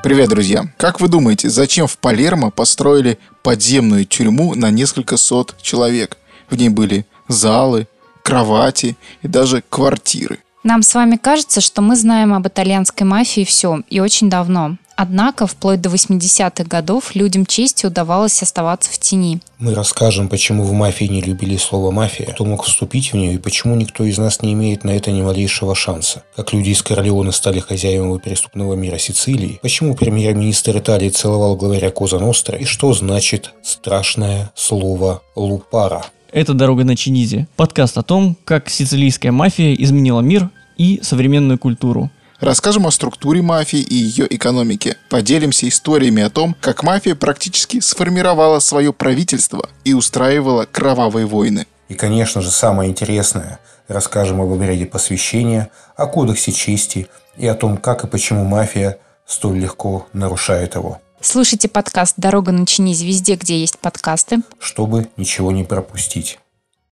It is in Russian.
Привет, друзья! Как вы думаете, зачем в Палермо построили подземную тюрьму на несколько сот человек? В ней были залы, кровати и даже квартиры. Нам с вами кажется, что мы знаем об итальянской мафии все и очень давно. Однако, вплоть до 80-х годов людям чести удавалось оставаться в тени. Мы расскажем, почему в мафии не любили слово «мафия», кто мог вступить в нее и почему никто из нас не имеет на это ни малейшего шанса. Как люди из Королеона стали хозяевами преступного мира Сицилии, почему премьер-министр Италии целовал главаря Коза Ностра и что значит страшное слово «лупара». Это «Дорога на Чинизе» – подкаст о том, как сицилийская мафия изменила мир и современную культуру. Расскажем о структуре мафии и ее экономике. Поделимся историями о том, как мафия практически сформировала свое правительство и устраивала кровавые войны. И, конечно же, самое интересное – расскажем об обряде посвящения, о кодексе чести и о том, как и почему мафия столь легко нарушает его. Слушайте подкаст «Дорога на Чинизе» везде, где есть подкасты. Чтобы ничего не пропустить.